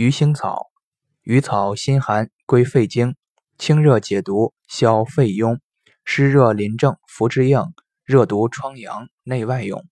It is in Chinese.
鱼腥草。鱼草辛寒归肺经清热解毒消肺痈湿热淋症服之应热毒疮疡内外用